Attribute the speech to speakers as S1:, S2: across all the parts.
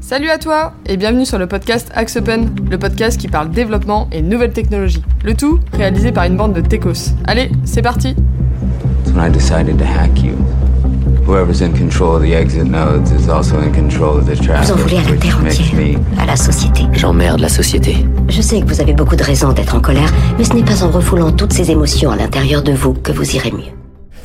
S1: Salut à toi et bienvenue sur le podcast Axe Open, le podcast qui parle développement et nouvelles technologies. Le tout réalisé par une bande de techos. Allez, c'est parti
S2: When I decided to hack you, whoever's in control of the exit nodes is also in control of the traffic,
S3: Vous en voulez à la terre entière,
S2: me
S3: à la société.
S4: J'emmerde la société.
S3: Je sais que vous avez beaucoup de raisons d'être en colère, mais ce n'est pas en refoulant toutes ces émotions à l'intérieur de vous que vous irez mieux.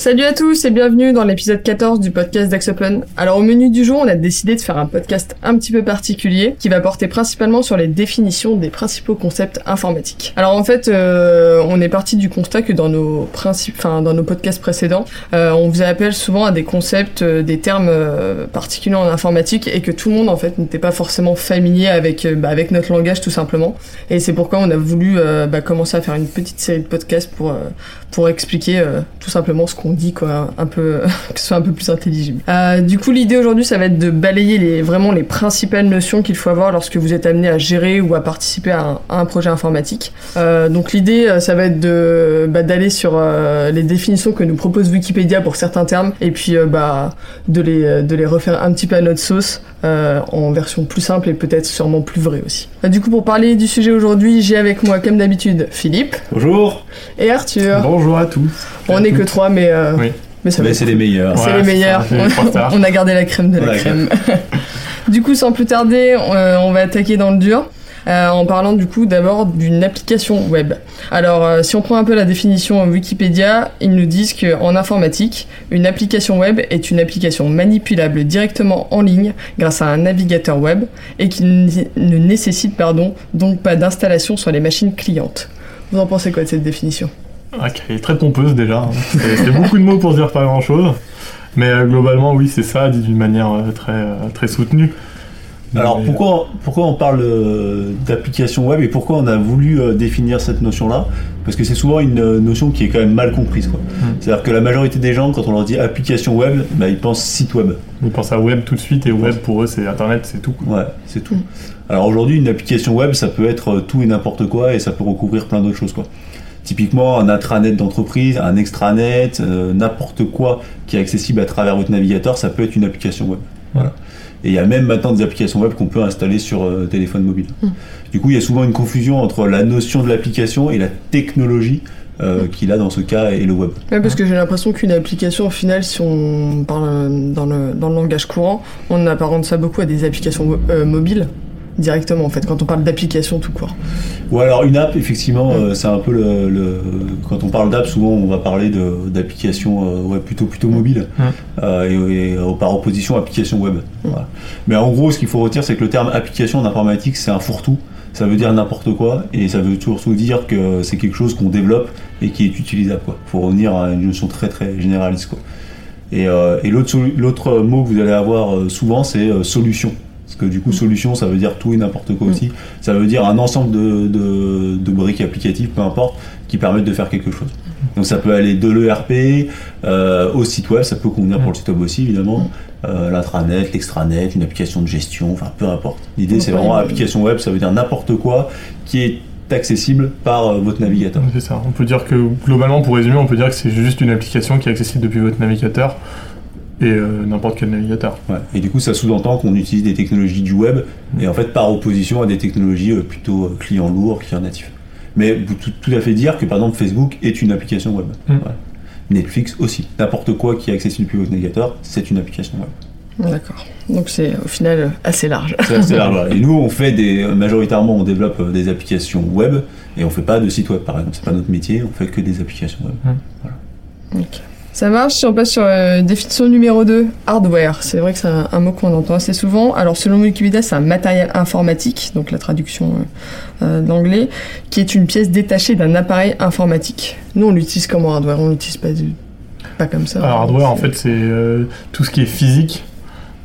S1: Salut à tous et bienvenue dans l'épisode 14 du podcast d'Axe Open. Alors au menu du jour, on a décidé de faire un podcast un petit peu particulier qui va porter principalement sur les définitions des principaux concepts informatiques. Alors en fait, euh, on est parti du constat que dans nos principes, enfin dans nos podcasts précédents, euh, on vous appelle souvent à des concepts, euh, des termes euh, particuliers en informatique et que tout le monde en fait n'était pas forcément familier avec bah, avec notre langage tout simplement. Et c'est pourquoi on a voulu bah, commencer à faire une petite série de podcasts pour pour expliquer euh, tout simplement ce qu'on dit quoi un peu que ce soit un peu plus intelligible. Euh, du coup l'idée aujourd'hui ça va être de balayer les vraiment les principales notions qu'il faut avoir lorsque vous êtes amené à gérer ou à participer à un, projet informatique. Euh, donc l'idée euh, ça va être de bah, d'aller sur euh, les définitions que nous propose Wikipédia pour certains termes et puis euh, bah de les de les refaire un petit peu à notre sauce euh, en version plus simple et peut-être sûrement plus vraie aussi Euh, du coup pour parler du sujet aujourd'hui j'ai avec moi comme d'habitude Philippe
S5: Bonjour.
S1: et Arthur
S5: Bonjour à tous.
S1: Bon, on est que trois, mais, euh,
S5: Oui.
S1: mais ça va
S5: Mais c'est les meilleurs.
S1: C'est
S5: Ouais,
S1: les meilleurs. on a gardé la crème de la crème. du coup, sans plus tarder, on, euh, on va attaquer dans le dur. Euh, en parlant du coup d'abord d'une application web. Alors euh, si on prend un peu la définition Wikipédia, ils nous disent qu'en informatique, une application web est une application manipulable directement en ligne grâce à un navigateur web et qui ne nécessite donc pas d'installation sur les machines clientes. Vous en pensez quoi de cette définition?
S5: Ah, qui est très pompeuse déjà. hein. C'est beaucoup de mots pour dire pas grand chose. Mais euh, globalement, oui, c'est ça, dit d'une manière très soutenue.
S6: Alors
S5: Mais,
S6: pourquoi, pourquoi on parle euh, d'application web et pourquoi on a voulu euh, définir cette notion-là? Parce que c'est souvent une euh, notion qui est quand même mal comprise. quoi. C'est-à-dire que la majorité des gens, quand on leur dit application web, bah, ils pensent site web.
S5: Ils pensent à web tout de suite et web pour eux, c'est internet, c'est tout. quoi.
S6: Ouais, c'est tout. Alors aujourd'hui, une application web, ça peut être euh, tout et n'importe quoi et ça peut recouvrir plein d'autres choses. quoi. Typiquement, un intranet d'entreprise, un extranet, euh, n'importe quoi qui est accessible à travers votre navigateur, ça peut être une application web. Voilà. Et il y a même maintenant des applications web qu'on peut installer sur euh, téléphone mobile. Du coup, il y a souvent une confusion entre la notion de l'application et la technologie euh, qu'il a dans ce cas et le web.
S1: Ouais, parce que j'ai l'impression qu'une application, au final, si on parle euh, dans le, dans le langage courant, on apparente ça beaucoup à des applications euh, mobiles, directement, en fait, quand on parle d'application tout court.
S6: Ou alors une app, effectivement, euh, c'est un peu le, le- Quand on parle d'app, souvent on va parler d'applications euh, ouais, plutôt, plutôt mobiles,
S5: Ouais.
S6: euh, et, et, par opposition application web. Voilà. Mais en gros, ce qu'il faut retenir, c'est que le terme application en informatique, c'est un fourre-tout. Ça veut dire n'importe quoi, et ça veut surtout dire que c'est quelque chose qu'on développe et qui est utilisable. Il faut revenir à une notion très très généraliste. Quoi. Et, euh, et l'autre mot que vous allez avoir souvent, c'est euh, solution. Que du coup, solution, ça veut dire tout et n'importe quoi aussi. Ça veut dire un ensemble de, de, de briques applicatives, peu importe, qui permettent de faire quelque chose. Donc ça peut aller de l'ERP euh, au site web, ça peut convenir pour le site web aussi évidemment, euh, l'intranet, l'extranet, une application de gestion, enfin peu importe. L'idée c'est vraiment application web, ça veut dire n'importe quoi qui est accessible par euh, votre navigateur.
S5: C'est ça. On peut dire que, globalement, pour résumer, on peut dire que c'est juste une application qui est accessible depuis votre navigateur et euh, n'importe quel navigateur.
S6: Ouais. Et du coup ça sous-entend qu'on utilise des technologies du web, et en fait par opposition à des technologies euh, plutôt euh, client lourd, client natif. Mais vous tout, tout à fait dire que par exemple Facebook est une application web.
S5: Mm.
S6: Voilà. Netflix aussi. N'importe quoi qui est accessible depuis votre navigateur, c'est une application web.
S1: D'accord. Donc c'est au final assez large.
S6: C'est assez large, voilà. Et nous, on fait des, majoritairement, on développe des applications web et on fait pas de site web, par exemple. C'est pas notre métier, on fait que des applications web.
S1: Ok. Ça marche si on passe sur euh, définition numéro 2, hardware. C'est vrai que c'est un, mot qu'on entend assez souvent. Alors selon Wikipédia, c'est un matériel informatique, donc la traduction euh, euh, d'anglais, qui est une pièce détachée d'un appareil informatique. Nous on l'utilise comme hardware, on l'utilise pas pas comme ça.
S5: Alors, hardware, en fait, c'est euh, tout ce qui est physique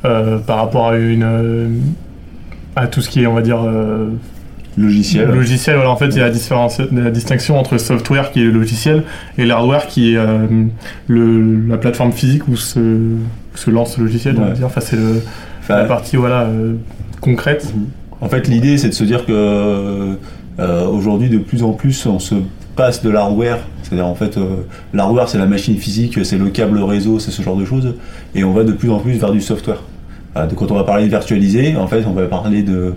S5: par rapport à une. à tout ce qui est, on va dire,
S6: Logiciel.
S5: logiciel. Voilà, en fait, il y a la, différence- la distinction entre software qui est le logiciel et l'hardware qui est euh, le, la plateforme physique où se, où se lance le logiciel. On va
S6: Ouais.
S5: dire. Enfin, c'est le-
S6: Enfin,
S5: la partie voilà, euh, concrète.
S6: En fait, l'idée, c'est de se dire que euh, aujourd'hui, de plus en plus, on se passe de l'hardware. C'est-à-dire, en fait, l'hardware, c'est la machine physique, c'est le câble réseau, c'est ce genre de choses. Et on va de plus en plus vers du software. De- quand on va parler de virtualisé, en fait, on va parler de,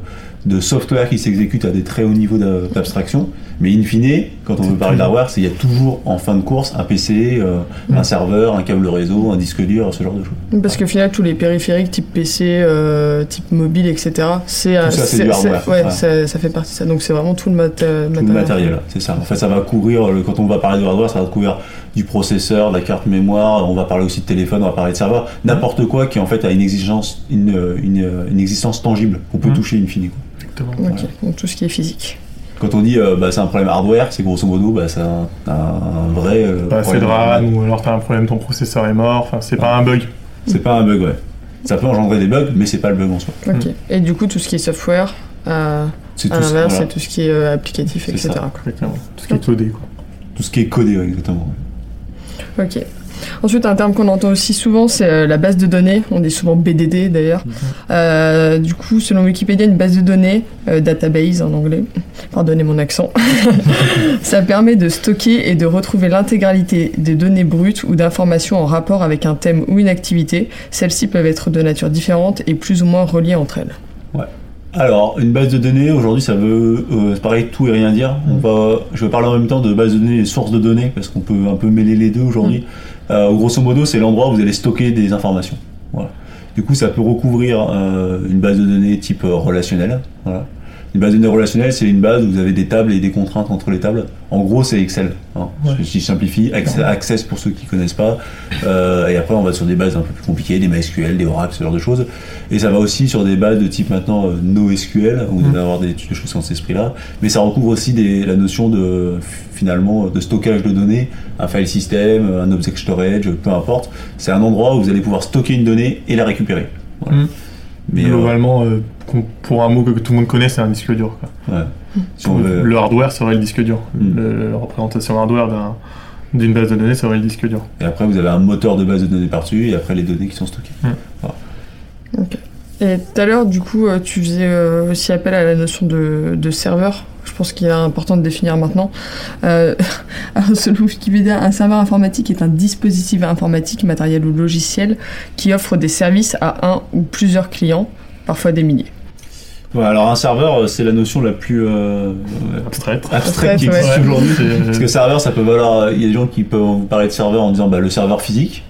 S6: de software qui s'exécute à des très hauts niveaux d'a- d'abstraction. Mais in fine, quand on veut parler d'hardware, c'est il y a toujours en fin de course un PC, euh, un serveur, un câble réseau, un disque dur, ce genre de choses.
S1: Parce que final, tous les périphériques type PC, euh, type mobile, etc., c'est euh, ouais,
S6: ouais.
S1: Ça, ça fait partie de ça. Donc c'est vraiment tout le mat-
S6: Tout le matériel, c'est ça. En fait, ça va couvrir, le- quand on va parler de hardware, ça va couvrir du processeur, de la carte mémoire, on va parler aussi de téléphone, on va parler de serveur, n'importe quoi qui en fait a une exigence, une, une, une existence tangible, qu'on peut
S5: Mhm.
S6: toucher in fine. quoi.
S5: Exactement.
S1: Ok, donc tout ce qui est physique.
S6: Quand on dit euh, bah, c'est un problème hardware, c'est grosso modo bah, c'est un, vrai euh,
S5: Pas assez de. RAM ou alors t'as un problème, ton processeur est mort. Enfin, c'est pas un bug.
S6: C'est pas un bug, ouais. Ça peut engendrer des bugs, mais c'est pas le bug en soi.
S1: Ok. Et du coup, tout ce qui est software, euh,
S6: C'est
S1: à
S6: tout,
S1: l'inverse,
S6: voilà.
S1: c'est tout ce qui est euh, applicatif,
S6: C'est
S1: etc.
S6: ça.
S1: quoi.
S5: Exactement. Tout ce qui est codé, quoi.
S6: tout ce qui est codé, ouais, exactement.
S1: Ok. Ensuite, un terme qu'on entend aussi souvent, c'est euh, la base de données. On dit souvent BDD d'ailleurs. Euh, du coup, selon Wikipédia, une base de données, euh, database en anglais, pardonnez mon accent, ça permet de stocker et de retrouver l'intégralité des données brutes ou d'informations en rapport avec un thème ou une activité. Celles-ci peuvent être de nature différente et plus ou moins reliées entre elles.
S6: Alors, une base de données, aujourd'hui, ça veut, euh, pareil, tout et rien dire. On va, je vais parler en même temps de base de données et sources de données, parce qu'on peut un peu mêler les deux aujourd'hui. Euh, grosso modo, c'est l'endroit où vous allez stocker des informations. Voilà. Du coup, ça peut recouvrir euh, une base de données type euh, relationnelle. Voilà. Une base de données relationnelle, c'est une base où vous avez des tables et des contraintes entre les tables. En gros, c'est Excel. hein.
S5: Ouais.
S6: Si je simplifie, Access, pour ceux qui connaissent pas. Euh, et après, on va sur des bases un peu plus compliquées, des MySQL, des Oracle, ce genre de choses. Et ça va aussi sur des bases de type maintenant euh, NoSQL, où vous allez avoir des, des choses dans cet esprit-là. Mais ça recouvre aussi des, la notion de finalement de stockage de données, un file system, un object storage, peu importe. C'est un endroit où vous allez pouvoir stocker une donnée et la récupérer. Voilà.
S5: Mhm.
S6: Mais euh,
S5: Globalement, euh, pour un mot que tout le monde connaît, c'est un disque dur. Quoi.
S6: ouais. Si on veut-
S5: Le hardware serait le disque dur.
S6: Mm.
S5: Le- la représentation hardware d'un- d'une base de données serait le disque dur.
S6: Et après, vous avez un moteur de base de données par-dessus, et après les données qui sont stockées.
S1: Et tout à l'heure, du coup, euh, tu faisais aussi appel à la notion de, de serveur. Je pense qu'il est important de définir maintenant. Euh, alors, selon Wikipédia, un serveur informatique est un dispositif informatique, matériel ou logiciel qui offre des services à un ou plusieurs clients, parfois des milliers.
S6: Ouais, alors un serveur, euh, c'est la notion la plus euh,
S5: Abstraite.
S6: abstraite qui existe
S5: ouais.
S6: aujourd'hui. Parce que serveur, ça peut valoir. euh, Il y a des gens qui peuvent vous parler de serveur en disant bah, le serveur physique.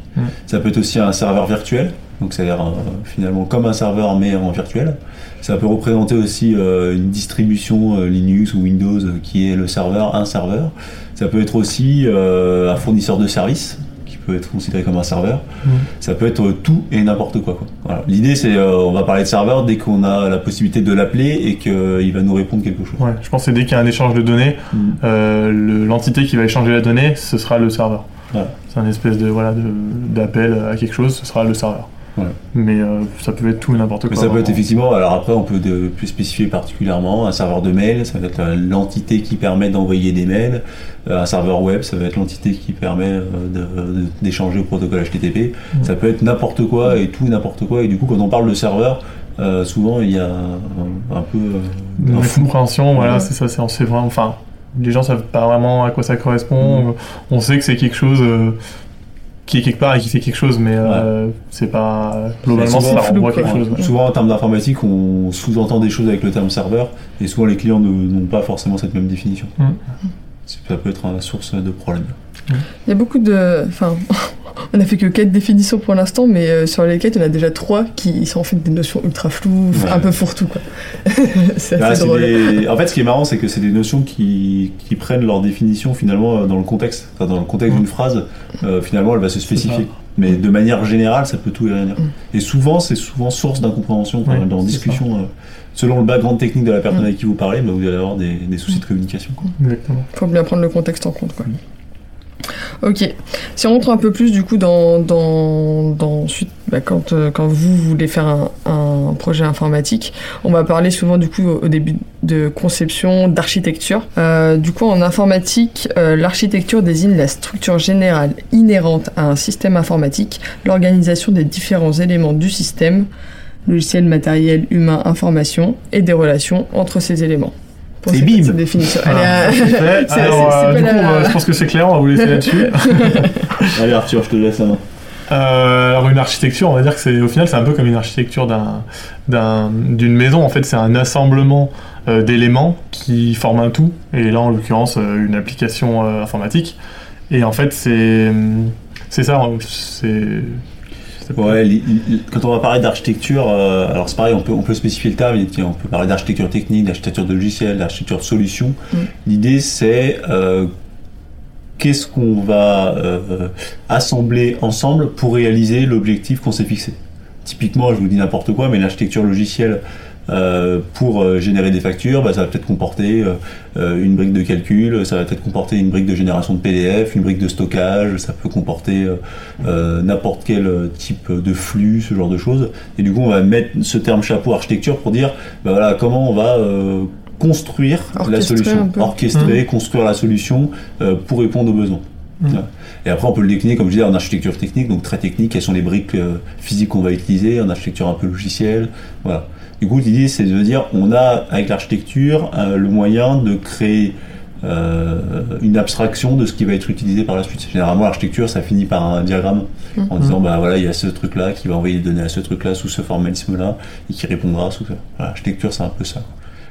S6: Ça peut être aussi un serveur virtuel. Donc, c'est-à-dire euh, finalement comme un serveur mais en virtuel. Ça peut représenter aussi euh, une distribution euh, Linux ou Windows euh, qui est le serveur, un serveur. Ça peut être aussi un fournisseur de services qui peut être considéré comme un serveur.
S5: Mm.
S6: Ça peut être tout et n'importe quoi. quoi. Voilà. L'idée, c'est on va parler de serveur dès qu'on a la possibilité de l'appeler et qu'il va nous répondre quelque chose.
S5: Ouais, je pense que dès qu'il y a un échange de données,
S6: Mm.
S5: le- l'entité qui va échanger la donnée, ce sera le serveur.
S6: Voilà.
S5: C'est un espèce de voilà d'appel à quelque chose, ce sera le serveur.
S6: Ouais.
S5: Mais euh, ça peut être tout et n'importe quoi.
S6: Mais ça peut être effectivement, alors après on peut de- plus spécifier particulièrement un serveur de mail, ça va être l'entité qui permet d'envoyer des mails, Euh, un serveur web, ça va être l'entité qui permet euh, d'échanger au protocole HTTP,
S5: Mm.
S6: ça peut être n'importe quoi et tout et n'importe quoi, et du coup quand on parle de serveur, euh, souvent il y a un, un peu euh,
S5: Une compréhension, voilà,
S1: Ouais.
S5: c'est ça, c'est vraiment. Enfin, les gens savent pas vraiment à quoi ça correspond. On sait que c'est quelque chose euh, qui est quelque part et qui fait quelque chose, mais euh, c'est pas globalement renvoie
S1: quoi.
S5: quelque chose. ouais.
S6: Souvent en termes d'informatique, on sous-entend des choses avec le terme serveur, et souvent les clients n'ont pas forcément cette même définition.
S5: Mm.
S6: Ça peut être une source de problème.
S1: Il y a beaucoup de. Enfin, on a fait que quatre définitions pour l'instant, mais euh, sur les quatre, on a déjà trois qui sont en fait des notions ultra floues,
S6: Ouais.
S1: un peu fourre-tout, quoi. c'est
S6: Bah,
S1: assez
S6: c'est
S1: drôle.
S6: des- En fait, ce qui est marrant, c'est que c'est des notions qui, qui prennent leur définition finalement euh, dans le contexte. Enfin, dans le contexte
S5: Mm.
S6: d'une phrase, euh, finalement, elle va se spécifier. Mais de manière générale, ça peut tout et rien dire.
S1: Mm.
S6: Et souvent, c'est souvent source d'incompréhension quand
S5: Ouais,
S6: même, dans discussion. euh, selon le background technique de la personne
S1: Mm.
S6: avec qui vous parlez, bah, vous allez avoir des, des soucis de communication. quoi.
S5: Exactement.
S1: faut bien prendre le contexte en compte, quoi. Ok. Si on rentre un peu plus, du coup, dans, dans, dans ensuite, bah, quand, euh, quand vous voulez faire un, un projet informatique, on va parler souvent, du coup, au, début de conception, d'architecture. Euh, du coup, en informatique, euh, l'architecture désigne la structure générale inhérente à un système informatique, l'organisation des différents éléments du système, logiciel, matériel, humain, information, et des relations entre ces éléments. Pour
S6: Et bim
S1: cette définition.
S5: Ah,
S1: Allez,
S5: c'est
S1: euh,
S5: Alors, euh, du
S1: la-
S5: coup, euh, je pense que c'est clair, on va vous laisser là-dessus.
S6: Allez Arthur, je te laisse la main.
S5: Euh, alors une architecture, on va dire que c'est au final c'est un peu comme une architecture d'un d'un- d'une maison. En fait, c'est un assemblement euh, d'éléments qui forment un tout. Et là, en l'occurrence, euh, une application euh, informatique. Et en fait, c'est c'est ça. C'est-
S6: Ouais, li- li- quand on va parler d'architecture, euh, alors c'est pareil, on peut, on peut spécifier le terme, on peut parler d'architecture technique, d'architecture de logiciel, d'architecture de solution.
S1: Mm.
S6: L'idée c'est euh, qu'est-ce qu'on va euh, assembler ensemble pour réaliser l'objectif qu'on s'est fixé. Typiquement, je vous dis n'importe quoi, mais l'architecture logicielle euh, pour euh, générer des factures, bah, ça va peut-être comporter euh, une brique de calcul, ça va peut-être comporter une brique de génération de PDF, une brique de stockage, ça peut comporter euh, n'importe quel type de flux, ce genre de choses. Et du coup, on va mettre ce terme chapeau architecture pour dire bah voilà, comment on va euh, construire la solution, orchestrer, construire la solution pour répondre aux besoins. Voilà. Et après, on peut le décliner, comme je disais, en architecture technique, donc très technique, quelles sont les briques euh, physiques qu'on va utiliser, en architecture un peu logicielle. Voilà. Du coup, l'idée, c'est de dire, on a, avec l'architecture, euh, le moyen de créer euh, une abstraction de ce qui va être utilisé par la suite. Généralement, l'architecture, ça finit par un diagramme, en disant, bah voilà, il y a ce truc-là qui va envoyer les données à ce truc-là, sous ce formalisme-là, et qui répondra sous ça. Voilà, l'architecture, c'est un peu ça.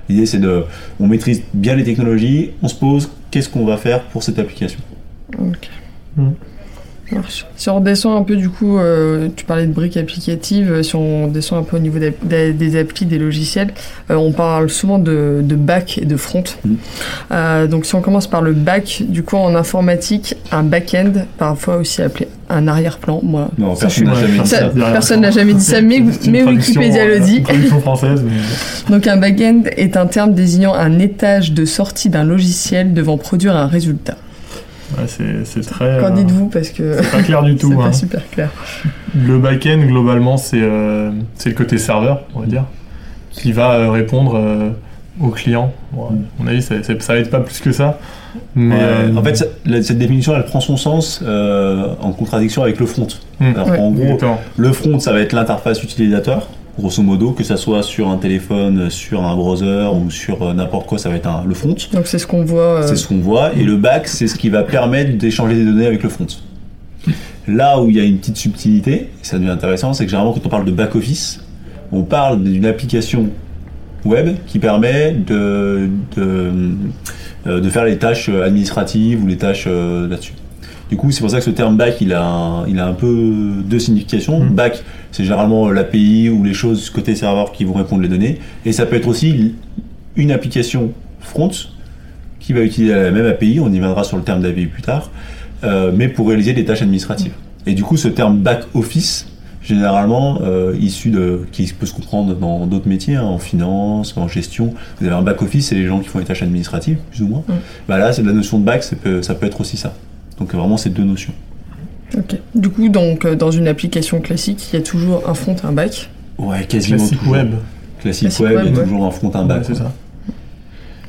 S6: L'idée, c'est de, on maîtrise bien les technologies, on se pose, qu'est-ce qu'on va faire pour cette application?
S1: Ok.
S5: Mm.
S1: Marche. Si on redescend un peu, du coup, euh, tu parlais de briques applicatives, euh, si on descend un peu au niveau des, des, des applis, des logiciels, euh, on parle souvent de, de back et de front.
S6: Mhm.
S1: Euh, donc si on commence par le back, du coup, en informatique, un back-end, parfois aussi appelé un arrière-plan, moi.
S6: Non,
S1: ça,
S6: personne n'a jamais dit
S1: ça- personne n'a jamais dit ça, mais, mais Wikipédia le dit.
S5: française, mais
S1: Donc un back-end est un terme désignant un étage de sortie d'un logiciel devant produire un résultat.
S5: Ouais, c'est c'est très.
S1: Qu'en
S5: euh,
S1: dites-vous Parce que
S5: c'est pas clair du
S1: c'est
S5: tout.
S1: pas
S5: hein.
S1: super clair.
S5: Le back-end, globalement, c'est euh, c'est le côté serveur, on va dire, qui va euh, répondre euh, au client. Bon, à mon avis, ça, va être pas plus que ça. Mais, euh,
S6: en fait, ça- la- cette définition, elle prend son sens euh, en contradiction avec le front.
S5: hmm,
S6: Alors,
S1: Ouais.
S6: En gros,
S5: exactement.
S6: le front, ça va être l'interface utilisateur, grosso modo, que ça soit sur un téléphone, sur un browser ou sur euh, n'importe quoi, ça va être un- le front.
S1: Donc c'est ce qu'on voit. euh,
S6: C'est ce qu'on voit. Et le back, c'est ce qui va permettre d'échanger des données avec le front. Là où il y a une petite subtilité, et ça devient intéressant, c'est que généralement quand on parle de back-office, on parle d'une application web qui permet de, de, euh, de faire les tâches administratives ou les tâches là-dessus. Du coup, c'est pour ça que ce terme back, il a un, il a un peu deux significations.
S5: Mm.
S6: Back, c'est généralement l'API ou les choses côté serveur qui vont répondre les données. Et ça peut être aussi une application front qui va utiliser la même API, on y viendra sur le terme d'API plus tard, euh, mais pour réaliser des tâches administratives. Et du coup, ce terme back office, généralement euh, issu de, qui peut se comprendre dans d'autres métiers, hein, en finance, en gestion. Vous avez un back office, c'est les gens qui font les tâches administratives, plus ou moins.
S1: Mm.
S6: Bah là, c'est la notion de back, ça peut, ça peut être aussi ça. Donc vraiment, c'est deux notions.
S1: Ok. Du coup, donc euh, dans une application classique, il y a toujours un front et un back.
S6: Ouais, quasiment
S5: Classique
S6: toujours.
S5: web.
S6: Classique,
S1: Classique
S6: web,
S1: web,
S6: il y a
S1: ouais.
S6: toujours un front, un
S5: Ouais,
S6: back.
S5: c'est ça.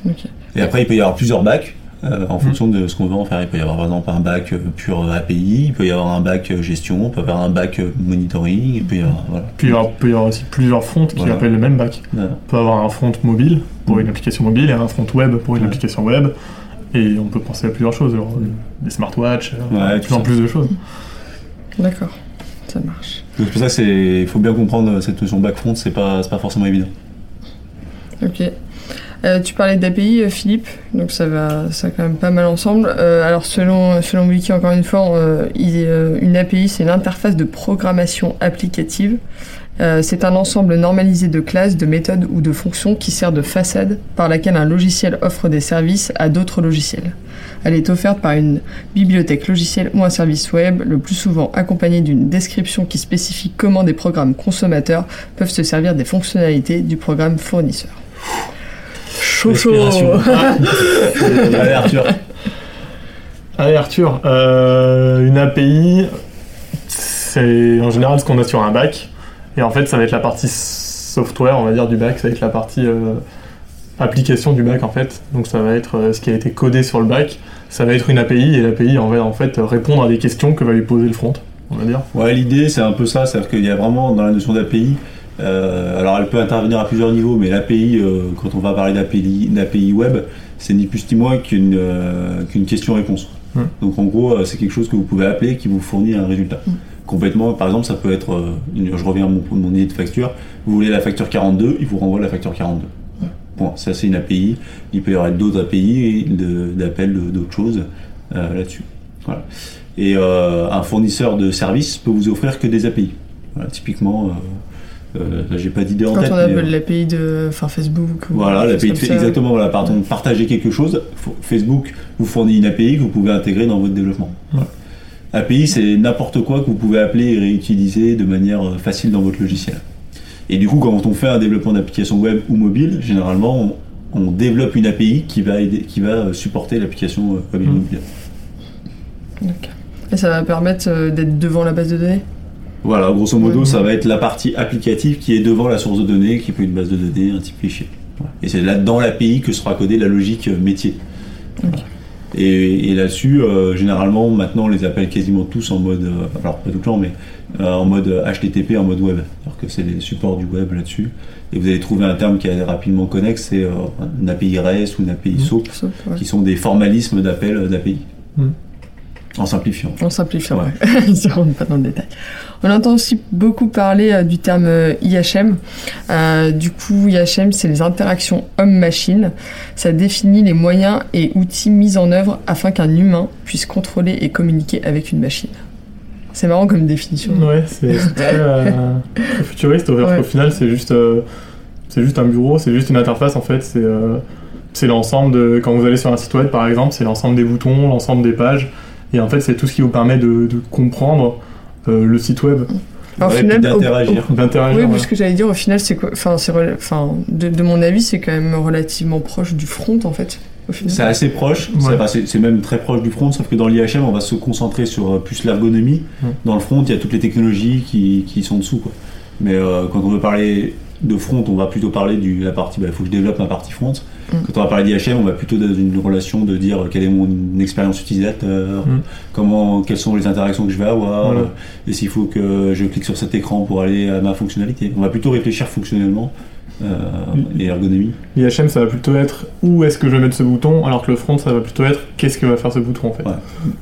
S1: Ok.
S6: Et après, il peut y avoir plusieurs bacs euh,
S5: Mm.
S6: en fonction de ce qu'on veut en faire. Il peut y avoir par exemple un bac euh, pur API, il peut y avoir un bac euh, gestion, il peut y avoir un bac euh, monitoring, il peut y avoir. Voilà.
S5: Puis il y aura- peut y avoir aussi plusieurs fronts qui
S6: Voilà.
S5: appellent le même back.
S6: Voilà.
S5: On peut avoir un front mobile pour
S6: Mm.
S5: une application mobile et un front web pour une
S6: Ouais.
S5: application web. Et on peut penser à plusieurs choses, genre, des smartwatches, euh,
S6: Ouais,
S5: de plus en plus de choses.
S1: D'accord. Ça marche.
S6: Donc c'est pour ça que c'est, il faut bien comprendre euh, cette notion back front, c'est pas, c'est pas forcément évident.
S1: Ok. Euh, tu parlais d'API, Philippe, donc ça va, ça va quand même pas mal ensemble. Euh, alors selon selon Wiki, encore une fois, euh, il- une API c'est une interface de programmation applicative. Euh, c'est un ensemble normalisé de classes, de méthodes ou de fonctions qui sert de façade par laquelle un logiciel offre des services à d'autres logiciels. Elle est offerte par une bibliothèque logicielle ou un service web, le plus souvent accompagnée d'une description qui spécifie comment des programmes consommateurs peuvent se servir des fonctionnalités du programme fournisseur. Chaud chaud
S6: Respiration. Allez Arthur.
S5: Allez Arthur, euh, une API, c'est en général ce qu'on a sur un bac. Et en fait, ça va être la partie software, on va dire, du bac. Ça va être la partie euh, application du bac, en fait. Donc ça va être euh, ce qui a été codé sur le bac. Ça va être une API, et l'API en va en fait répondre à des questions que va lui poser le front, on va dire.
S6: Ouais, l'idée c'est un peu ça, c'est-à-dire qu'il y a vraiment dans la notion d'API, euh, alors elle peut intervenir à plusieurs niveaux, mais l'API, euh, quand on va parler d'API, d'API web, c'est ni plus ni moins qu'une euh, qu'une question-réponse. Donc en gros, c'est quelque chose que vous pouvez appeler qui vous fournit un résultat.
S1: Hmm.
S6: Complètement, par exemple, ça peut être, euh, je reviens à mon, mon idée de facture, vous voulez la facture 42, il vous renvoie la facture 42. Bon, ça c'est une API, il peut y avoir d'autres API d'appels d'autres choses euh, là-dessus. Voilà. Et euh, un fournisseur de services peut vous offrir que des API. Voilà, typiquement, là j'ai pas d'idée en
S1: Quand
S6: tête.
S1: on
S6: mais,
S1: appelle l'API de enfin, Facebook. ou
S6: voilà, l'API de
S1: ça.
S6: exactement, voilà, par exemple, partager quelque chose, Facebook vous fournit une API que vous pouvez intégrer dans votre développement. API, c'est n'importe quoi que vous pouvez appeler et réutiliser de manière euh, facile dans votre logiciel. Et du coup, quand on fait un développement d'application web ou mobile, généralement, on, on développe une API qui va, aider, qui va euh, supporter l'application euh, web et
S5: Mm.
S6: mobile.
S1: Et ça va permettre d'être devant la base de données?
S6: Voilà, grosso modo,
S1: Ouais.
S6: ça va être la partie applicative qui est devant la source de données, qui peut être une base de données, un type fichier. Et c'est là dans l'API que sera codée la logique métier. Et, et là-dessus, euh, généralement, maintenant, on les appelle quasiment tous en mode, euh, alors pas tout le temps, mais euh, en mode HTTP, en mode web. Alors que c'est les supports du web là-dessus. Et vous allez trouver un terme qui est rapidement connexe, c'est une API REST ou une API. SOAP,
S1: ouais.
S6: qui sont des formalismes d'appel d'API.
S5: Mhm.
S6: En simplifiant.
S1: En simplifiant,
S6: Ouais.
S1: ouais. Ils ne rentrent pas dans le détail. On entend aussi beaucoup parler euh, du terme euh, IHM. Euh, du coup, IHM, c'est les interactions homme-machine. Ça définit les moyens et outils mis en œuvre afin qu'un humain puisse contrôler et communiquer avec une machine. C'est marrant comme définition.
S5: Ouais, c'est très, euh, très futuriste. Au,
S1: Ouais.
S5: au final, c'est juste, euh, c'est juste un bureau, c'est juste une interface en fait. C'est euh, c'est l'ensemble de. Quand vous allez sur un site web par exemple, c'est l'ensemble des boutons, l'ensemble des pages. Et en fait, c'est tout ce qui vous permet de, de comprendre euh, le site web,
S1: Alors, au
S6: Ouais,
S1: final,
S6: puis
S1: au-
S6: d'interagir.
S5: d'interagir.
S1: Oui,
S5: voilà.
S1: parce que j'allais dire, au final, c'est quoi Enfin, c'est rela- enfin, de, de mon avis, c'est quand même relativement proche du front, en fait. Au final.
S6: C'est assez proche,
S5: Ouais.
S6: c'est- enfin, c'est c'est même très proche du front, sauf que dans l'IHM, on va se concentrer sur euh, plus l'ergonomie.
S5: Ouais.
S6: Dans le front, il y a toutes les technologies qui, qui sont dessous. Quoi. Mais euh, quand on veut parler de front, on va plutôt parler de la partie, il faut que je développe ma partie front.
S1: Mm.
S6: Quand on va parler d'IHM, on va plutôt dans une relation de dire quelle est mon expérience utilisateur,
S5: Mm.
S6: comment, quelles sont les interactions que je vais avoir,
S5: Voilà.
S6: et s'il faut que je clique sur cet écran pour aller à ma fonctionnalité. On va plutôt réfléchir fonctionnellement euh,
S5: Mm.
S6: et ergonomie.
S5: IHM, ça va plutôt être où est-ce que je vais mettre ce bouton, alors que le front, ça va plutôt être qu'est-ce que va faire ce bouton en fait.
S6: Ouais.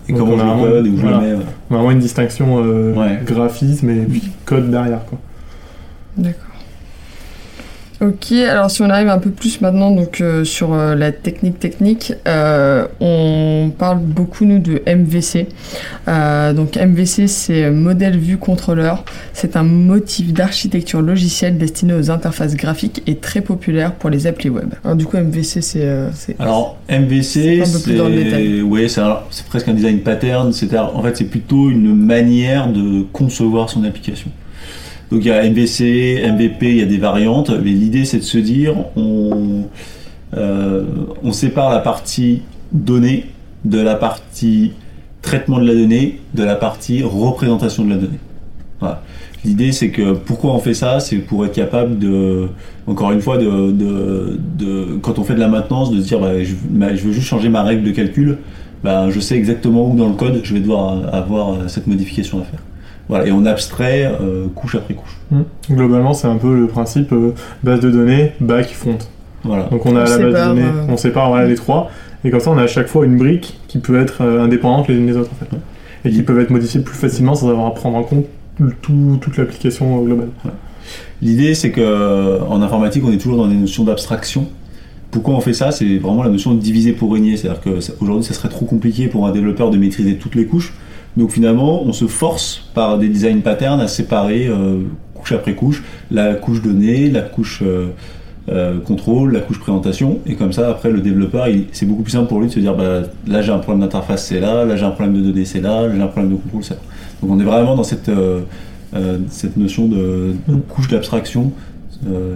S6: Et
S5: Donc
S6: comment
S5: on
S6: je
S5: a
S6: le
S5: vraiment-
S6: code et où je
S5: voilà.
S6: le mets. voilà.
S5: On a vraiment une distinction euh,
S6: Ouais.
S5: graphisme et puis code derrière. Quoi.
S1: D'accord. Ok, alors si on arrive un peu plus maintenant donc euh, sur euh, la technique technique, euh, on parle beaucoup nous de MVC. Donc MVC c'est modèle vue contrôleur. C'est un motif d'architecture logicielle destiné aux interfaces graphiques et très populaire pour les applis web. Alors du coup MVC c'est
S6: Alors MVC,
S1: C'est un peu plus dans le détail.
S6: c'est ouais, c'est presque un design pattern. C'est en fait c'est plutôt une manière de concevoir son application. Donc il y a MVC, MVP, il y a des variantes. Mais l'idée c'est de se dire on euh, on sépare la partie donnée de la partie traitement de la donnée de la partie représentation de la donnée. Voilà. L'idée c'est que pourquoi on fait ça, c'est pour être capable de encore une fois, de, de, de- quand on fait de la maintenance, de se dire bah, je, veux juste changer ma règle de calcul, bah, je sais exactement où dans le code je vais devoir avoir cette modification à faire. Voilà, et on abstrait euh, couche après couche.
S5: Globalement, c'est un peu le principe euh, base de données, back, front.
S6: Voilà.
S5: Donc on a
S1: On
S5: la base de
S1: sépare,
S5: données,
S1: euh,
S5: on sépare voilà, les trois, et comme ça on a à chaque fois une brique qui peut être euh, indépendante les unes des autres en fait. Et qui peuvent être modifiées plus facilement sans avoir à prendre en compte tout- toute l'application euh, globale.
S6: L'idée, c'est que en informatique, on est toujours dans des notions d'abstraction. Pourquoi on fait ça? C'est vraiment la notion de diviser pour régner. C'est-à-dire que ça- aujourd'hui, ça serait trop compliqué pour un développeur de maîtriser toutes les couches. Donc finalement, on se force par des design patterns à séparer euh, couche après couche, la couche donnée, la couche euh, euh, contrôle, la couche présentation. Et comme ça, après, le développeur, c'est beaucoup plus simple pour lui de se dire bah, là, j'ai un problème d'interface, c'est là, là, j'ai un problème de données, c'est là, là, j'ai un problème de contrôle, c'est là. Donc on est vraiment dans cette, euh, cette notion de, de
S5: Mm.
S6: couche d'abstraction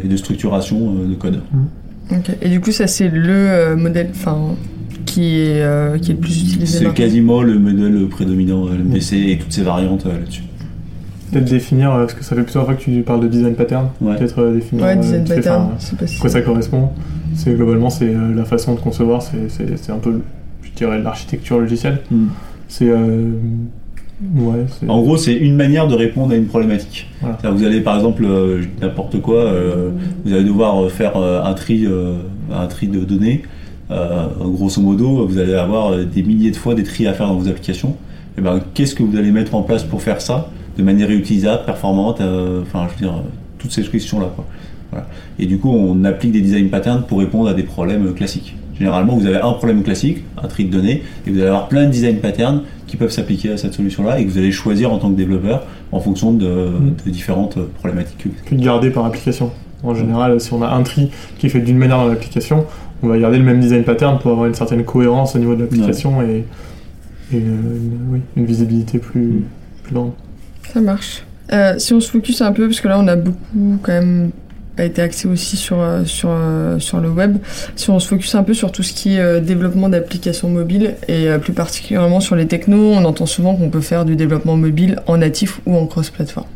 S6: et de structuration de code.
S1: Ok. Et du coup ça c'est le modèle enfin qui est euh, qui est le plus utilisé.
S6: C'est quasiment le modèle prédominant euh, MVC et toutes ses variantes euh, là-dessus.
S5: Peut-être définir, euh, parce que ça fait plusieurs fois que tu parles de design pattern,
S6: Ouais.
S5: peut-être euh, définir
S1: Ouais, design pattern. pas si
S5: quoi ça correspond. C'est globalement c'est euh, la façon de concevoir, c'est- un peu, je dirais, l'architecture logicielle.
S6: Mm.
S5: C'est euh, ouais,
S6: En gros, c'est une manière de répondre à une problématique.
S5: Voilà.
S6: Vous allez par exemple, euh, n'importe quoi, euh, vous allez devoir faire euh, un tri, euh, un tri de données. Euh, grosso modo, vous allez avoir euh, des milliers de fois des tris à faire dans vos applications. Et ben, qu'est-ce que vous allez mettre en place pour faire ça de manière réutilisable, performante, euh, enfin, je veux dire, toutes ces questions-là. Voilà. Et du coup, on applique des design patterns pour répondre à des problèmes classiques. Généralement, vous avez un problème classique, un tri de données, et vous allez avoir plein de design patterns qui peuvent s'appliquer à cette solution-là et que vous allez choisir en tant que développeur en fonction de, de différentes problématiques.
S5: Puis de garder par application. En général, si on a un tri qui est fait d'une manière dans l'application, on va garder le même design pattern pour avoir une certaine cohérence au niveau de l'application et, et une, une- oui, une visibilité plus, plus grande.
S1: Ça marche. Euh, si on se focus un peu, parce que là on a beaucoup quand même a été axé aussi sur, euh, sur, euh, sur le web. Si on se focus un peu sur tout ce qui est euh, développement d'applications mobiles et euh, plus particulièrement sur les technos, on entend souvent qu'on peut faire du développement mobile en natif ou en cross-platform.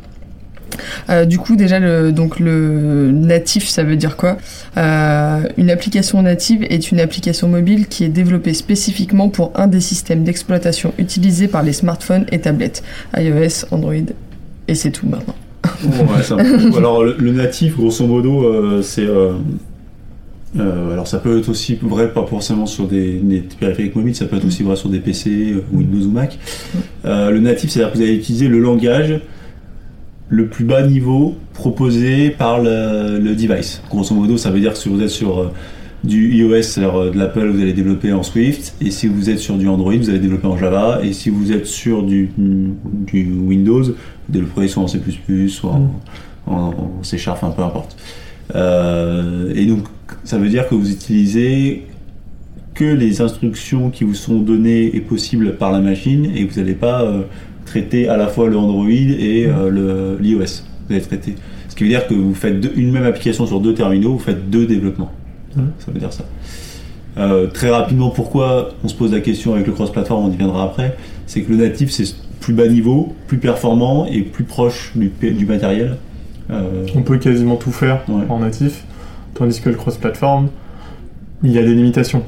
S1: Euh, du coup, déjà, le, donc le natif, ça veut dire quoi? Euh, Une application native est une application mobile qui est développée spécifiquement pour un des systèmes d'exploitation utilisés par les smartphones et tablettes, iOS, Android, et c'est tout maintenant.
S6: Ouais, ça- alors le, le natif, grosso modo, euh, c'est euh, alors ça peut être aussi vrai pas forcément sur des, des périphériques mobiles, ça peut être aussi vrai sur des PC, Windows ou Mac. Euh, le natif, c'est-à-dire que vous allez utiliser le langage le plus bas niveau proposé par le, le device. Grosso modo, ça veut dire que si vous êtes sur euh, du iOS, c'est-à-dire euh, de l'Apple, vous allez développer en Swift, et si vous êtes sur du Android, vous allez développer en Java, et si vous êtes sur du, du Windows, vous développerez soit en C++, soit en, en, en C Sharp, enfin peu importe. Euh, et donc, ça veut dire que vous utilisez que les instructions qui vous sont données et possibles par la machine, et vous n'allez pas euh, traiter à la fois le Android et euh, le- l'iOS. Vous allez traiter. Ce qui veut dire que vous faites deux- une même application sur deux terminaux, vous faites deux développements.
S5: Mhm.
S6: Ça veut dire ça. Euh, très rapidement, pourquoi on se pose la question avec le cross-platform, on y viendra après, c'est que le natif c'est plus bas niveau, plus performant et plus proche du, matériel. Euh,
S5: On peut quasiment tout faire
S6: Ouais.
S5: en natif, tandis que le cross-platform, il y a des limitations.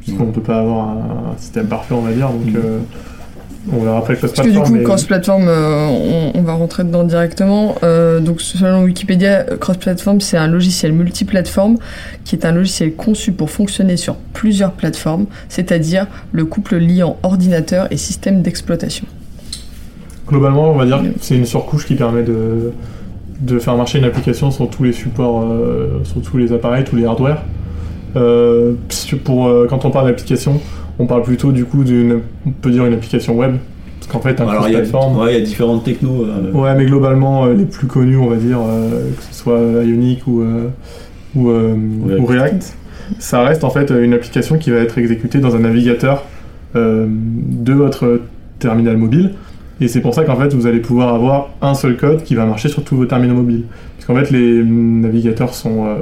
S5: Puisqu'on ne peut pas avoir un, un système parfait, on va dire. Donc,
S6: Mhm.
S5: euh, on verra après
S1: Parce que du coup,
S5: mais-
S1: cross-platform, euh, on, on va rentrer dedans directement. Euh, donc, selon Wikipédia, euh, cross-platform, c'est un logiciel multiplateforme qui est un logiciel conçu pour fonctionner sur plusieurs plateformes, c'est-à-dire le couple liant ordinateur et système d'exploitation.
S5: Globalement, on va dire que c'est une surcouche qui permet de, de faire marcher une application sur tous les supports, euh, sur tous les appareils, tous les hardware. Pour, quand on parle d'application, on parle plutôt du coup d'une, on peut dire une application web. Parce qu'en fait, un
S6: alors il y, a, ouais, il y a différentes technos. euh,
S5: Ouais, mais globalement, euh, les plus connus, on va dire, euh, que ce soit Ionic ou, euh, ou, euh,
S6: React.
S5: ou React, ça reste en fait une application qui va être exécutée dans un navigateur euh, de votre terminal mobile. Et c'est pour ça qu'en fait, vous allez pouvoir avoir un seul code qui va marcher sur tous vos terminaux mobiles. Parce qu'en fait, les navigateurs sont, euh,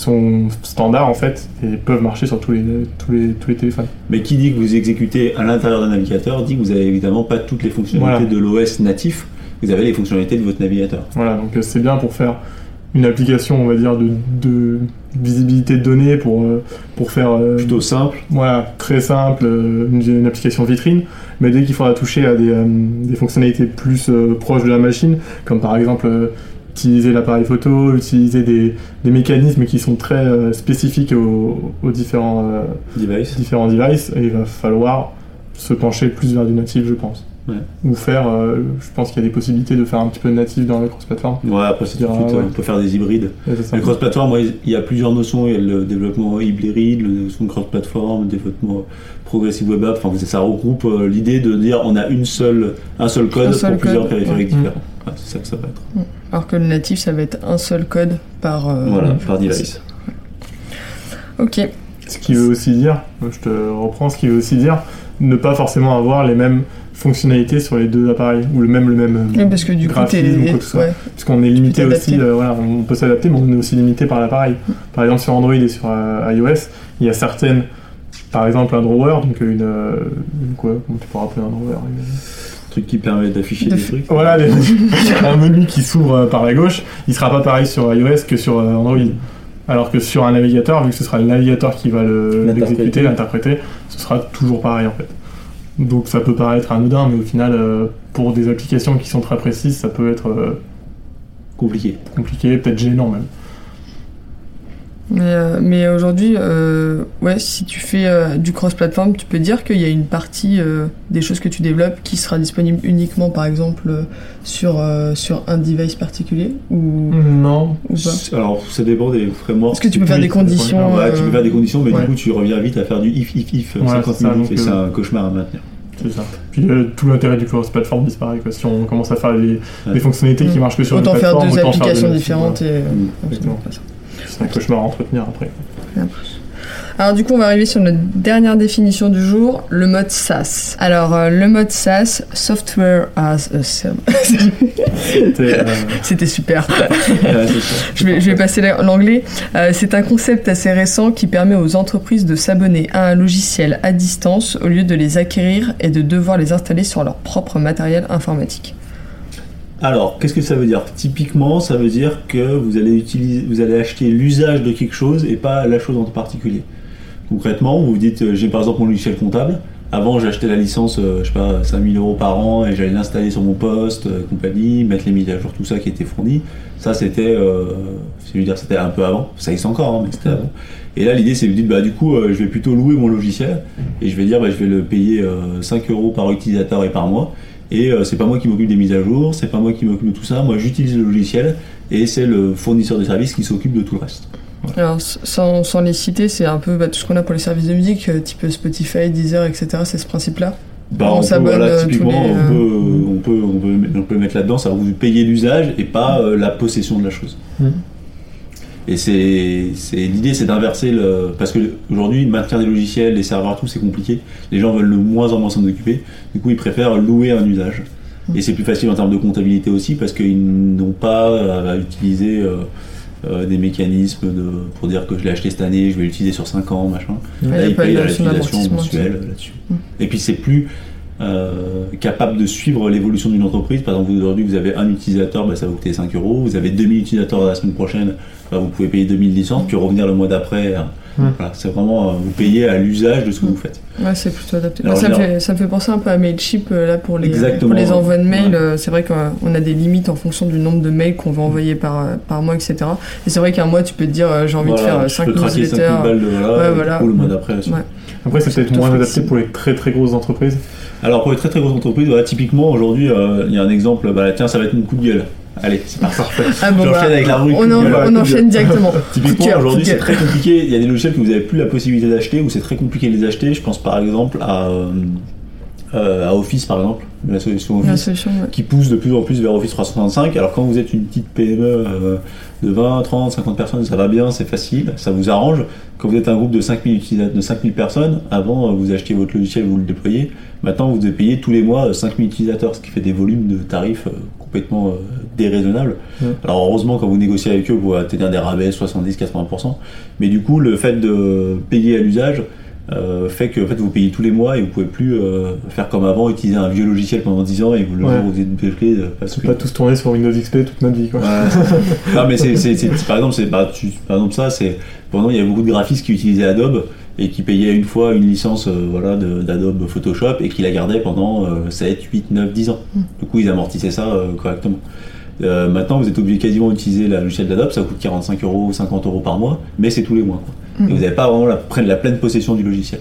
S5: sont standards en fait et peuvent marcher sur tous les, tous les, tous les téléphones.
S6: Mais qui dit que vous exécutez à l'intérieur d'un navigateur dit que vous avez évidemment pas toutes les fonctionnalités
S5: Voilà.
S6: de l'OS natif, vous avez les fonctionnalités de votre navigateur.
S5: Voilà, donc euh, c'est bien pour faire une application, on va dire, de, de visibilité de données pour, euh, pour faire euh,
S6: Plutôt simple.
S5: voilà, très simple, une, une application vitrine, mais dès qu'il faudra toucher à des, euh, des fonctionnalités plus euh, proches de la machine, comme par exemple utiliser l'appareil photo, utiliser des, des mécanismes qui sont très euh, spécifiques aux, aux différents, euh,
S6: Device.
S5: différents devices, et il va falloir se pencher plus vers du natif, je pense.
S6: Ouais.
S5: Ou faire, euh, je pense qu'il y a des possibilités de faire un petit peu de natif dans le cross-platform.
S6: Ouais, après c'est tout de suite,
S5: ouais.
S6: on peut faire des hybrides. Le cross-platform, il y a plusieurs notions. Il y a le développement hybride, le de cross-platform, le développement progressive web app. Enfin, ça regroupe euh, l'idée de dire on a une seule, un seul code
S1: Un seul
S6: pour plusieurs
S1: code,
S6: périphériques
S5: ouais.
S6: différents. Ouais, c'est ça que ça va être.
S1: Alors que le natif, ça va être un seul code par. euh,
S6: voilà, par device.
S1: Ok.
S5: Ce qui veut aussi dire, je te reprends, ce qui veut aussi dire ne pas forcément avoir les mêmes fonctionnalités sur les deux appareils, ou le même, le même
S1: Oui, parce que du coup,
S5: graphisme ou quoi que ce soit.
S1: Ouais.
S5: Puisqu'on est limité aussi, euh, voilà, on peut s'adapter, mais on est aussi limité par l'appareil. Par exemple, sur Android et sur euh, iOS, il y a certaines, par exemple un drawer, donc une, euh, une quoi, comment tu pourrais appeler un drawer une-
S6: Un truc qui permet d'afficher
S1: De
S6: des trucs.
S5: Voilà, les- un menu qui s'ouvre euh, par la gauche, il sera pas pareil sur iOS que sur euh, Android. Alors que sur un navigateur, vu que ce sera le navigateur qui va le- l'exécuter, l'interpréter, ce sera toujours pareil en fait. Donc ça peut paraître anodin, mais au final, euh, pour des applications qui sont très précises, ça peut être euh,
S6: Compliqué.
S5: compliqué, peut-être gênant même.
S1: Mais, euh, mais aujourd'hui, euh, ouais, si tu fais euh, du cross-platform, tu peux dire qu'il y a une partie euh, des choses que tu développes qui sera disponible uniquement, par exemple, sur, euh, sur un device particulier ou,
S5: Non.
S1: ou pas
S6: Alors, ça dépend des frameworks.
S1: Est-ce que tu peux faire des conditions
S6: Ouais, tu peux faire des conditions, mais
S5: ouais.
S6: du coup, tu reviens vite à faire du if, if, if,
S5: Ouais,
S6: 50
S5: c'est ça,
S6: minutes,
S5: donc,
S6: et c'est un cauchemar à maintenir.
S5: C'est ça. Puis euh, tout l'intérêt du cross-platform disparaît. Quoi. Si on commence à faire
S6: Ouais.
S5: les fonctionnalités qui
S1: Mm.
S5: marchent que sur
S1: Autant
S5: une
S1: faire
S5: plateforme,
S1: deux
S5: autant faire
S1: applications
S5: des-
S1: différentes
S5: ouais.
S1: et.
S5: Exactement. C'est un cauchemar à entretenir après.
S1: Alors du coup, on va arriver sur notre dernière définition du jour, le mode SaaS. Alors euh, le mode SaaS, Software as a Service.
S5: C'était, euh,
S1: super.
S6: Ouais, c'est ça.
S1: Je vais, je vais passer l'anglais. Euh, c'est un concept assez récent qui permet aux entreprises de s'abonner à un logiciel à distance au lieu de les acquérir et de devoir les installer sur leur propre matériel informatique.
S6: Alors, qu'est-ce que ça veut dire? Typiquement, ça veut dire que vous allez, acheter l'usage de quelque chose et pas la chose en particulier. Concrètement, vous vous dites, euh, j'ai par exemple mon logiciel comptable. Avant, j'achetais la licence, euh, je sais pas, 5000 euros par an et j'allais l'installer sur mon poste, euh, compagnie, mettre les mises à jour, tout ça qui était fourni. Ça, c'était, je veux dire, c'était un peu avant. Ça existe encore, hein, mais c'était avant. Et là, l'idée, c'est de vous dire, bah, du coup, je vais plutôt louer mon logiciel et je vais dire, bah, je vais le payer euh, 5 euros par utilisateur et par mois. Et euh, c'est pas moi qui m'occupe des mises à jour, c'est pas moi qui m'occupe de tout ça. Moi, j'utilise le logiciel et c'est le fournisseur de services qui s'occupe de tout le reste.
S1: Alors sans, sans les citer, c'est un peu bah, tout ce qu'on a pour les services de musique, euh, type Spotify, Deezer, etc. C'est ce principe-là.
S6: Bah,
S1: On
S6: on, peut,
S1: s'abonne,
S6: voilà,
S1: tous
S6: typiquement,
S1: les,
S6: on, peut, on, peut, on, peut, on peut mettre là-dedans, ça vous payez l'usage et pas euh, la possession de la chose.
S5: Mhm.
S6: Et c'est, l'idée, c'est d'inverser le. Parce que aujourd'hui, maintenir des logiciels, des serveurs, tout, c'est compliqué. Les gens veulent de moins en moins s'en occuper. Du coup, ils préfèrent louer un usage. Et c'est plus facile en termes de comptabilité aussi parce qu'ils n'ont pas à utiliser euh, euh, des mécanismes de, pour dire que je l'ai acheté cette année, je vais l'utiliser sur 5 ans, machin.
S1: Ouais,
S6: Là, ils payent la l'utilisation mensuelle là-dessus.
S1: Mm.
S6: Et puis c'est plus euh, capable de suivre l'évolution d'une entreprise. Par exemple, vous, aujourd'hui, vous avez un utilisateur, bah, ça va vous coûter 5 euros. Vous avez 2000 utilisateurs la semaine prochaine, vous pouvez payer 2000 licences, puis revenir le mois d'après. euh. Voilà, c'est vraiment, euh, vous payez à l'usage de ce que vous faites.
S1: Ouais, c'est plutôt adapté.
S6: Alors,
S1: ça, me fait, ça me fait penser un peu à Mailchimp euh, là pour les,
S6: Exactement,
S1: pour les envois de mails.
S6: ouais.
S1: euh, C'est vrai qu'on a des limites en fonction du nombre de mails qu'on veut envoyer par, euh, par mois, etc. Et c'est vrai qu'un mois, tu peux te dire euh, j'ai envie
S6: Voilà,
S1: de faire
S6: je
S1: 5
S6: peux craquer 5000
S1: newsletters.
S6: balles de, voilà,
S1: Ouais,
S6: et du
S1: voilà.
S6: coup, le mois d'après.
S5: Après, c'est peut-être moins adapté pour les très très grosses entreprises.
S6: Alors pour les très très grosses entreprises, voilà, typiquement aujourd'hui, euh, il y a un exemple, bah, tiens, ça va être mon coup de gueule. Allez, c'est parti.
S1: Ah bon,
S6: J'enchaîne
S1: bah,
S6: avec la
S1: on,
S6: de
S1: en- on enchaîne directement.
S6: Typiquement, aujourd'hui, c'est très compliqué. Il y a des logiciels que vous n'avez plus la possibilité d'acheter ou c'est très compliqué de les acheter. Je pense par exemple à, euh, euh, à Office, par exemple, la solution
S1: La
S6: Office.
S1: solution, ouais.
S6: qui pousse de plus en plus vers Office 365. Alors quand vous êtes une petite PME euh, de 20, 30, 50 personnes, ça va bien, c'est facile, ça vous arrange. Quand vous êtes un groupe de 5000, utilisateurs, de 5000 personnes, avant euh, vous achetiez votre logiciel, vous le déployez. Maintenant vous devez payer tous les mois euh, 5000 utilisateurs, ce qui fait des volumes de tarifs euh, complètement euh, déraisonnables.
S5: Ouais.
S6: Alors heureusement quand vous négociez avec eux, vous obtenir des rabais 70-80%. Mais du coup le fait de payer à l'usage, euh, fait que en fait, vous payez tous les mois et vous pouvez plus euh, faire comme avant, utiliser un vieux logiciel pendant 10 ans et vous le
S5: Ouais.
S6: jour vous êtes bloqué, euh, parce que
S5: pas tous tourner sur Windows XP toute notre vie. Quoi.
S6: Ouais. non mais c'est, c'est- c'est- par exemple c'est bah, tu- par exemple ça c'est pendant il y a beaucoup de graphistes qui utilisaient Adobe et qui payaient une fois une licence euh, voilà de- d'Adobe Photoshop et qui la gardaient pendant euh, 7, 8, 9, 10 ans. Du coup ils amortissaient ça correctement. Euh, maintenant vous êtes obligé quasiment d'utiliser la logiciel d'Adobe, ça vous coûte 45 euros, 50 euros par mois, mais c'est tous les mois. quoi. Et vous n'avez pas vraiment la, prenne la pleine possession du logiciel.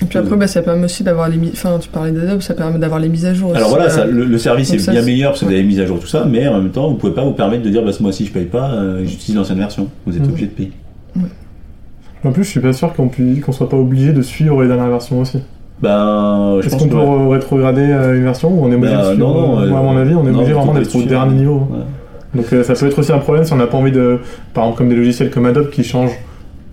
S1: Et puis après, bah, ça permet aussi d'avoir les mises. Enfin, tu parlais d'Adobe, ça permet d'avoir les mises à jour.
S6: Alors
S1: aussi,
S6: voilà,
S1: euh,
S6: ça, le, le service
S1: donc
S6: est
S1: ça,
S6: bien meilleur parce que vous avez mis à jour tout ça, mais en même temps, vous pouvez pas vous permettre de dire bah, ce mois-ci je paye pas, euh, j'utilise l'ancienne version. Vous êtes
S5: Mhm.
S6: obligé de payer.
S5: En plus, je suis pas sûr qu'on puisse- qu'on soit pas obligé de suivre les dernières versions aussi.
S6: Ben, je
S5: Est-ce qu'on peut
S6: ouais.
S5: rétrograder euh, une version ou on est obligé
S6: Bah,
S5: de suivre
S6: non, non,
S5: euh,
S6: euh,
S5: Moi, à mon avis, on est
S6: non,
S5: obligé vraiment d'être au dernier niveau.
S6: Ouais.
S5: Donc euh, ça peut être aussi un problème si on n'a pas envie de, par exemple comme des logiciels comme Adobe qui changent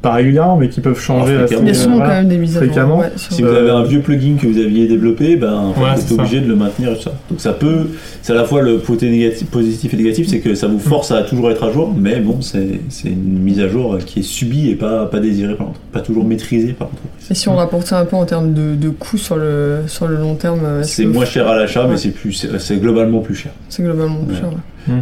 S5: pas régulièrement mais qui peuvent changer assez,
S1: Il y a souvent
S5: euh, voilà.
S1: quand même des mises à jour.
S5: Fréquemment.
S1: ouais,
S6: Si vous avez un vieux plugin que vous aviez développé, ben, en fait,
S5: Ouais,
S6: vous êtes obligé de le maintenir et tout ça. Donc ça peut, c'est à la fois le côté négatif, positif et négatif, c'est que ça vous force à toujours être à jour, mais bon, c'est c'est une mise à jour qui est subie et pas, pas désirée par l'entreprise, pas toujours maîtrisée par l'entreprise.
S1: Et si on rapporte ça un peu en termes de, de coûts sur le, sur le long terme,
S6: C'est moins cher à l'achat,
S1: Ouais.
S6: mais c'est plus, c'est globalement plus cher.
S1: c'est globalement plus
S6: Ouais.
S1: cher. ouais.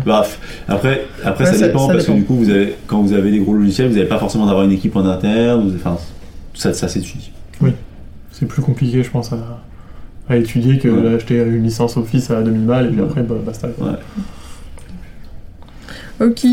S6: Bref, après, après
S1: Ouais,
S6: ça,
S1: ça-
S6: dépend
S1: ça
S6: parce
S1: dépend.
S6: que du coup, vous avez, quand vous avez des gros logiciels, vous n'avez pas forcément d'avoir une équipe vous- enfin, ça, ça s'étudie.
S5: C'est plus compliqué je pense à, à étudier que
S6: Ouais.
S5: d'acheter une licence Office à 2000 balles et puis après bah, basta.
S6: Ouais.
S1: Ok.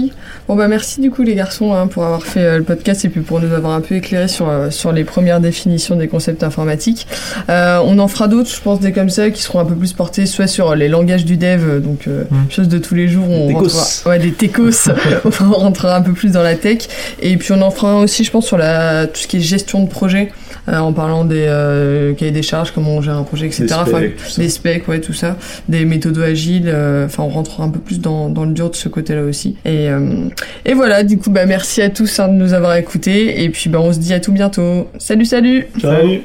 S1: Bon bah merci du coup les garçons hein, pour avoir fait euh, le podcast et puis pour nous avoir un peu éclairé sur, euh, sur les premières définitions des concepts informatiques. Euh, on en fera d'autres, je pense, des comme ça qui seront un peu plus portés soit sur les langages du dev, donc euh,
S5: Mm.
S1: choses de tous les jours. On
S6: Des
S1: rentrera,
S6: techos.
S1: ouais, des techos. on rentrera un peu plus dans la tech et puis on en fera aussi, je pense, sur la tout ce qui est gestion de projet, en parlant des euh, cahiers des charges, comment on gère un projet, etc.
S6: Des
S1: Enfin,
S6: specs, tout ça.
S1: des specs, ouais, tout ça, des méthodes agiles. euh, Enfin, on rentrera un peu plus dans, dans le dur de ce côté-là aussi. Et, euh, et voilà, du coup, bah merci à tous hein, de nous avoir écoutés. Et puis, bah, on se dit à tout bientôt. Salut, salut.
S5: Salut